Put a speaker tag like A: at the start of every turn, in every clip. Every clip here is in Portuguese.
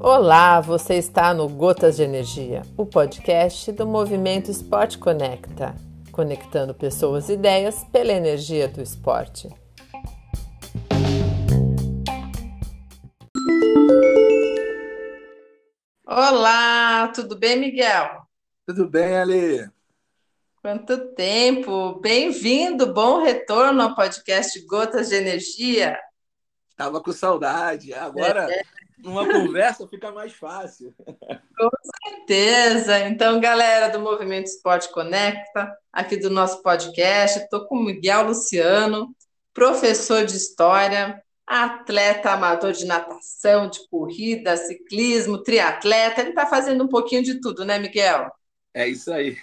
A: Olá, você está no Gotas de Energia, o podcast do Movimento Esporte Conecta, conectando pessoas e ideias pela energia do esporte. Olá, tudo bem, Miguel?
B: Tudo bem, Ali?
A: Quanto tempo! Bem-vindo, bom retorno ao podcast Gotas de Energia.
B: Tava com saudade, agora é. uma conversa fica mais fácil.
A: Com certeza! Então, galera do Movimento Esporte Conecta, aqui do nosso podcast, estou com o Miguel Luciano, professor de História, atleta amador de natação, de corrida, ciclismo, triatleta. Ele está fazendo um pouquinho de tudo, né, Miguel?
B: É isso aí.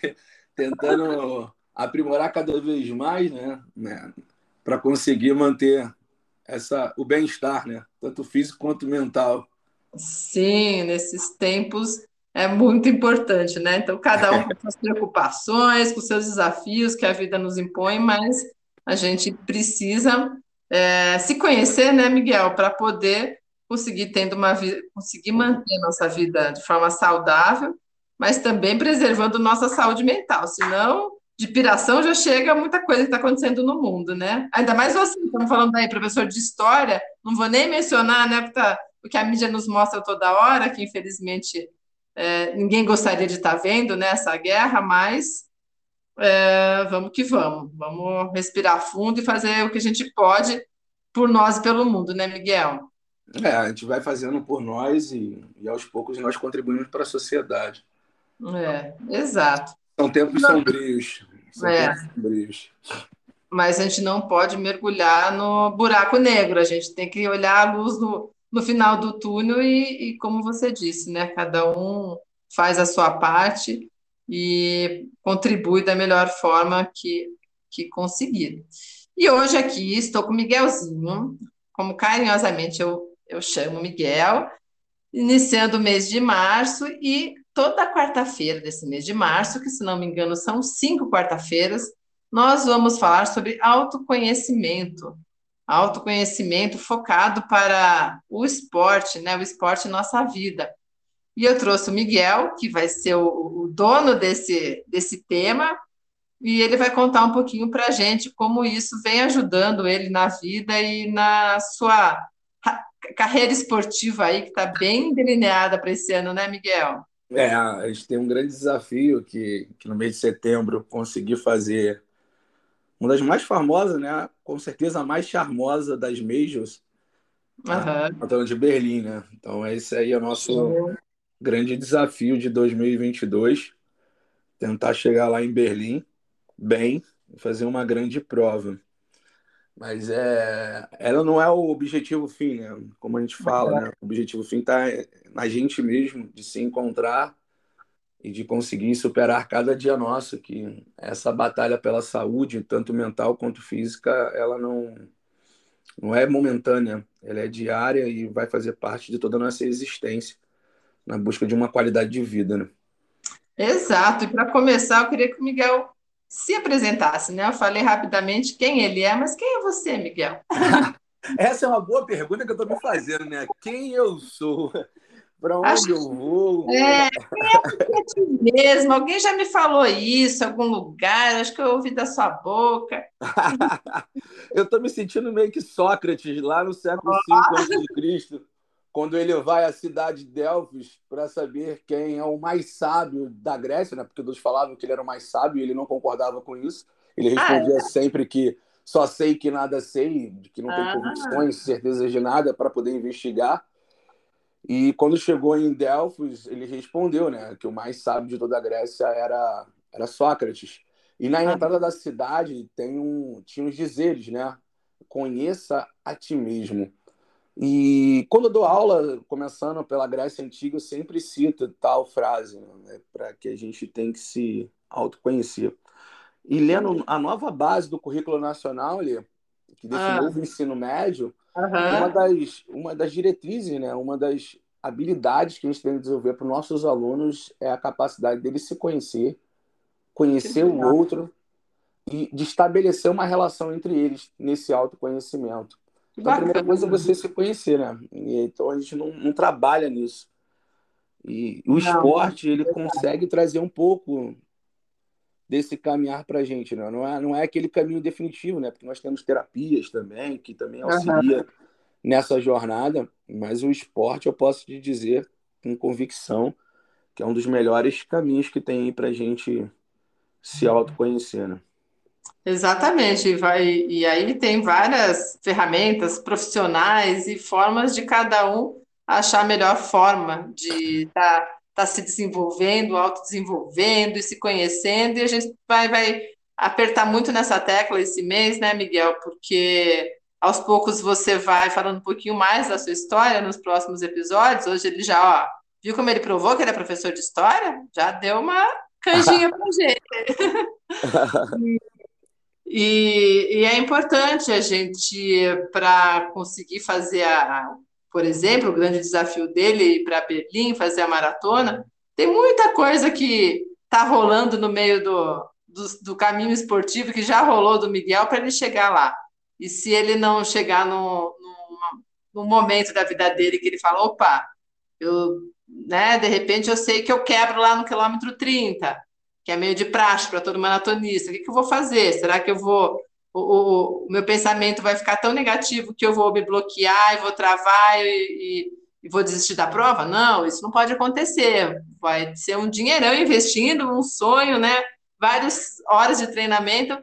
B: Tentando aprimorar cada vez mais, né? né? Para conseguir manter essa, o bem-estar, né? Tanto físico quanto mental.
A: Sim, nesses tempos é muito importante, né? Então, cada um com suas preocupações, com seus desafios que a vida nos impõe, mas a gente precisa é, se conhecer, né, Miguel, para poder conseguir tendo uma vida, conseguir manter nossa vida de forma saudável, mas também preservando nossa saúde mental. Senão, de piração já chega muita coisa que está acontecendo no mundo, né? Ainda mais você, estamos falando aí, professor de história, não vou nem mencionar, né, o que, tá, o que a mídia nos mostra toda hora, que infelizmente é, ninguém gostaria de estar tá vendo, né, essa guerra, mas é, vamos que vamos, vamos respirar fundo e fazer o que a gente pode por nós e pelo mundo, né, Miguel?
B: É, a gente vai fazendo por nós e, e aos poucos nós contribuímos para a sociedade.
A: É, exato.
B: São tempos não, sombrios. São é. tempos sombrios.
A: Mas a gente não pode mergulhar no buraco negro, a gente tem que olhar a luz no, no final do túnel e, e, como você disse, né, cada um faz a sua parte e contribui da melhor forma que, que conseguir. E hoje aqui estou com o Miguelzinho, como carinhosamente eu, eu chamo Miguel, iniciando o mês de março e toda quarta-feira desse mês de março, que se não me engano são cinco quarta-feiras, nós vamos falar sobre autoconhecimento. Autoconhecimento focado para o esporte, né? O esporte nossa vida. E eu trouxe o Miguel, que vai ser o, o dono desse, desse tema, e ele vai contar um pouquinho para a gente como isso vem ajudando ele na vida e na sua carreira esportiva aí, que está bem delineada para esse ano, né, Miguel?
B: É, a gente tem um grande desafio que, que no mês de setembro conseguir fazer uma das mais famosas, né? Com certeza a mais charmosa das majors, uhum. a de Berlim, né? Então esse aí é o nosso uhum grande desafio de 2022, tentar chegar lá em Berlim bem e fazer uma grande prova. Mas é, ela não é o objetivo fim, né? Como a gente fala, né? O objetivo fim está na gente mesmo, de se encontrar e de conseguir superar cada dia nosso, que essa batalha pela saúde, tanto mental quanto física, ela não, não é momentânea, ela é diária e vai fazer parte de toda a nossa existência na busca de uma qualidade de vida, né?
A: Exato. E para começar, eu queria que o Miguel se apresentasse, né? Eu falei rapidamente quem ele é, mas quem é você, Miguel?
B: Essa é uma boa pergunta que eu estou me fazendo, né? Quem eu sou? Para onde Acho... eu vou?
A: É, quem é ti mesmo? Alguém já me falou isso em algum lugar? Acho que eu ouvi da sua boca.
B: eu estou me sentindo meio que Sócrates, lá no século V a.C quando ele vai à cidade de Delfos para saber quem é o mais sábio da Grécia, né? porque todos falavam que ele era o mais sábio e ele não concordava com isso. Ele respondia ah, é? sempre que só sei que nada sei, que não tem ah. convicções, certezas de nada para poder investigar. E quando chegou em Delfos, ele respondeu né, que o mais sábio de toda a Grécia era, era Sócrates. E na ah. entrada da cidade tem um, tinha uns dizeres, né? Conheça a ti mesmo. E quando eu dou aula, começando pela Grécia Antiga, eu sempre cito tal frase, né, para que a gente tem que se autoconhecer. E lendo a nova base do currículo nacional, ali, que definiu ah. o ensino médio, uhum. uma, das, uma das diretrizes, né, uma das habilidades que a gente tem que desenvolver para os nossos alunos é a capacidade deles se conhecer, conhecer o outro e de estabelecer uma relação entre eles nesse autoconhecimento. Então, a primeira coisa é você se conhecer, né? Então a gente não, não trabalha nisso. E o esporte, ele consegue trazer um pouco desse caminhar para a gente, né? não, é, não é aquele caminho definitivo, né? Porque nós temos terapias também, que também auxilia uhum. nessa jornada, mas o esporte, eu posso te dizer com convicção, que é um dos melhores caminhos que tem para a gente se autoconhecer, né?
A: Exatamente, vai, e aí tem várias ferramentas profissionais e formas de cada um achar a melhor forma de estar tá, tá se desenvolvendo, autodesenvolvendo e se conhecendo, e a gente vai, vai apertar muito nessa tecla esse mês, né, Miguel? Porque aos poucos você vai falando um pouquinho mais da sua história nos próximos episódios. Hoje ele já, ó, viu como ele provou que ele é professor de história? Já deu uma canjinha pra gente. E, e, é importante a gente, para conseguir fazer, a, por exemplo, o grande desafio dele para Berlim, fazer a maratona, tem muita coisa que está rolando no meio do, do, do, caminho esportivo, que já rolou do Miguel, para ele chegar lá. E se ele não chegar no, no, no momento da vida dele que ele fala, opa, eu, né, de repente eu sei que eu quebro lá no quilômetro 30, que é meio de praxe para todo maratonista. O que, que, eu vou fazer? Será que eu vou. O, o, meu pensamento vai ficar tão negativo que eu vou me bloquear e vou travar e, e, e, vou desistir da prova? Não, isso não pode acontecer. Vai ser um dinheirão investindo, um sonho, né? Várias horas de treinamento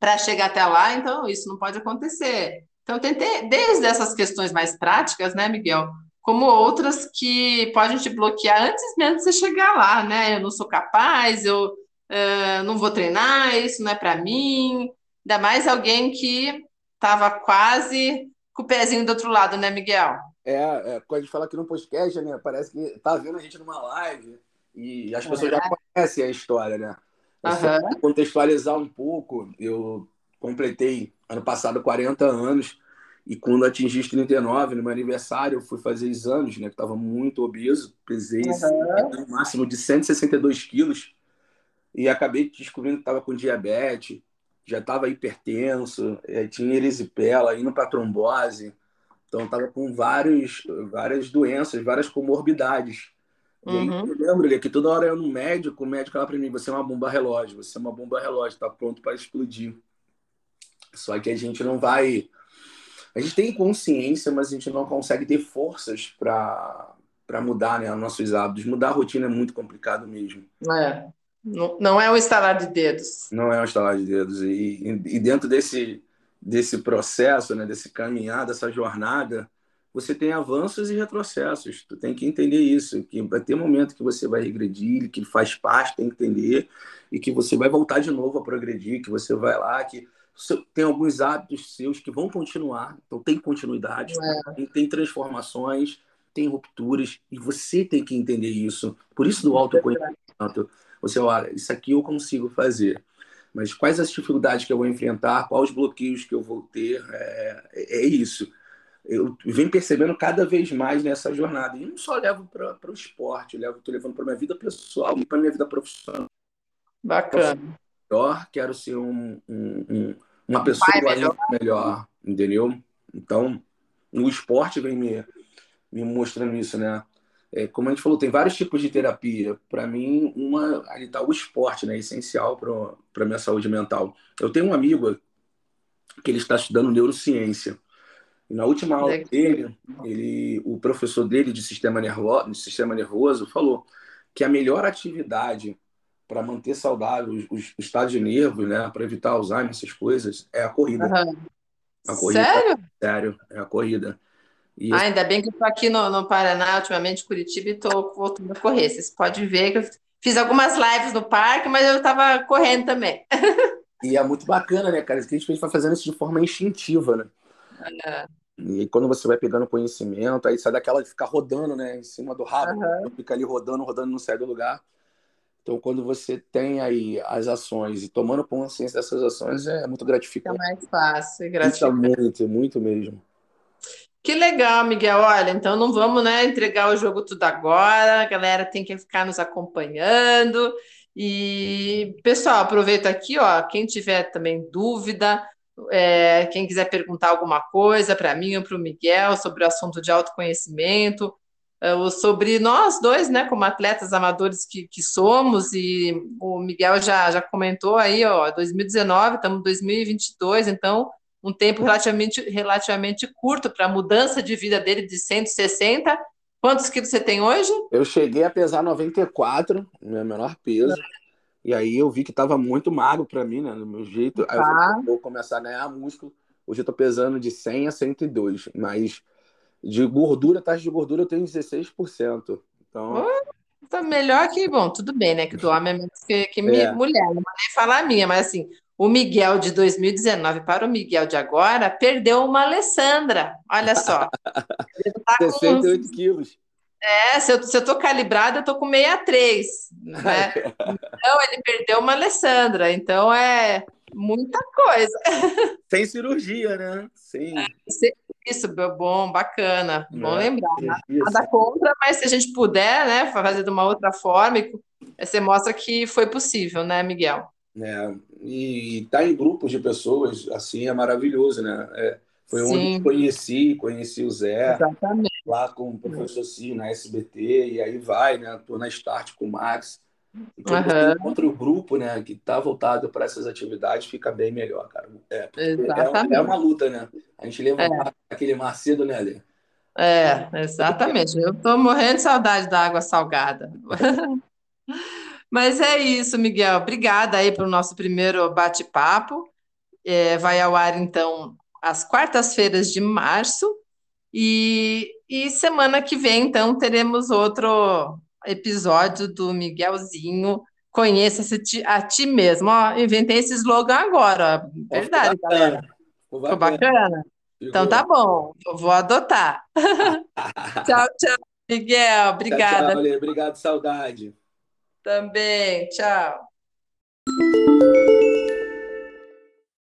A: para chegar até lá, então isso não pode acontecer. Então, tentei, desde essas questões mais práticas, né, Miguel? como outras que podem te bloquear antes mesmo de você chegar lá, né? Eu não sou capaz, eu uh, não vou treinar, isso não é para mim. Ainda mais alguém que estava quase com o pezinho do outro lado, né, Miguel?
B: É, é, quando a gente fala aqui no podcast, né? Parece que tá vendo a gente numa live e as pessoas é. já conhecem a história, né? Uhum. Contextualizar um pouco, eu completei ano passado 40 anos e quando atingi os 39, no meu aniversário, eu fui fazer exames, né? Que estava muito obeso, pesei uhum. no máximo de 162 quilos e acabei descobrindo que estava com diabetes, já estava hipertenso, eh, tinha erisipela, indo para trombose, então estava com vários, várias doenças, várias comorbidades. E aí, uhum. eu lembro que toda hora eu no médico, o médico falava para mim: você é uma bomba relógio, você é uma bomba relógio, está pronto para explodir. Só que a gente não vai a gente tem consciência, mas a gente não consegue ter forças para mudar né, os nossos hábitos. Mudar a rotina é muito complicado mesmo.
A: É. Não, é um estalar de dedos.
B: Não é um estalar de dedos. E, e, dentro desse, desse processo, né, desse caminhar, dessa jornada, você tem avanços e retrocessos. Tu tem que entender isso, que vai ter momento que você vai regredir, que faz parte, tem que entender, e que você vai voltar de novo a progredir, que você vai lá, que tem alguns hábitos seus que vão continuar, então tem continuidade, é. tem, tem, transformações, tem rupturas, e você tem que entender isso. Por isso do autoconhecimento, você olha, isso aqui eu consigo fazer, mas quais as dificuldades que eu vou enfrentar, quais os bloqueios que eu vou ter, é, é, é isso. Eu venho percebendo cada vez mais nessa jornada, e não só levo para o esporte, eu levo, estou levando para minha vida pessoal e para minha vida profissional.
A: Bacana.
B: Melhor, quero ser um, um, um uma pessoa melhor. melhor, entendeu? Então, o esporte vem me, me mostrando isso, né? É, como a gente falou, tem vários tipos de terapia. Para mim, uma ali está o esporte, né? Essencial para minha saúde mental. Eu tenho um amigo que ele está estudando neurociência. E na última aula dele, ele, o professor dele de sistema nervoso, de sistema nervoso falou que a melhor atividade para manter saudável os, os, estados de nervos, né, para evitar Alzheimer, essas coisas, é a corrida.
A: Uhum. A corrida sério?
B: Sério, é a corrida.
A: E ah, ainda bem que eu estou aqui no, no, Paraná, ultimamente, Curitiba, e estou voltando a correr. Vocês podem ver que eu fiz algumas lives no parque, mas eu estava correndo também.
B: e é muito bacana, né, cara? Que a gente vai fazendo isso de forma instintiva, né? Uhum. E quando você vai pegando conhecimento, aí sai daquela de ficar rodando, né, em cima do rabo, uhum. fica ali rodando, rodando, não sai do lugar. Então, quando você tem aí as ações e tomando consciência dessas ações, é muito gratificante.
A: É mais fácil, é gratificante.
B: Muito, muito mesmo.
A: Que legal, Miguel. Olha, então não vamos né, entregar o jogo tudo agora. A galera tem que ficar nos acompanhando. E, pessoal, aproveita aqui, ó. Quem tiver também dúvida, é, quem quiser perguntar alguma coisa para mim ou para o Miguel sobre o assunto de autoconhecimento, é, sobre nós dois, né, como atletas amadores que, que somos, e o Miguel já, já comentou aí, ó, 2019, estamos em 2022, então um tempo relativamente, relativamente curto para a mudança de vida dele de 160. Quantos quilos você tem hoje?
B: Eu cheguei a pesar 94, meu menor peso. E aí eu vi que estava muito magro para mim, né? No meu jeito. Aí eu falei, vou começar a ganhar músculo. Hoje eu tô pesando de 100 a 102, mas de gordura, taxa de gordura, eu tenho 16%. Então.
A: tá melhor que, bom, tudo bem, né? Que do homem é menos que, que é. mulher, não vou nem falar a minha, mas assim, o Miguel de 2019 para o Miguel de agora perdeu uma Alessandra. Olha só.
B: Tá 68 uns... quilos.
A: É, se eu, se eu tô calibrada, eu tô com 63, né? então, ele perdeu uma Alessandra, então é muita coisa.
B: Sem cirurgia, né? Sim. É,
A: isso, bom, bacana, bom é, lembrar. Nada contra, mas se a gente puder, né, fazer de uma outra forma, você mostra que foi possível, né, Miguel?
B: É, e estar tá em grupos de pessoas assim é maravilhoso, né? É, foi Sim. onde conheci, conheci o Zé, Exatamente. lá com o professor Cio na SBT, e aí vai, né? Tô na Start com o Max. E quando uhum. encontra o grupo, né, que está voltado para essas atividades, fica bem melhor, cara. É, é, é, uma luta, né? A gente leva é. aquele mar cedo, né, Alê?
A: É, exatamente. Eu estou morrendo de saudade da água salgada. Mas é isso, Miguel. Obrigada aí pelo nosso primeiro bate-papo. É, vai ao ar, então, às quartas-feiras de março. E, e semana que vem, então, teremos outro episódio do Miguelzinho. Conheça-se a ti mesmo. Ó, inventei esse slogan agora. Verdade, Ficou galera. Ficou bacana. Ficou bacana. Então tá bom, eu vou adotar. tchau, tchau, Miguel. Obrigada.
B: Tchau, tchau, Obrigado, saudade.
A: Também, tchau.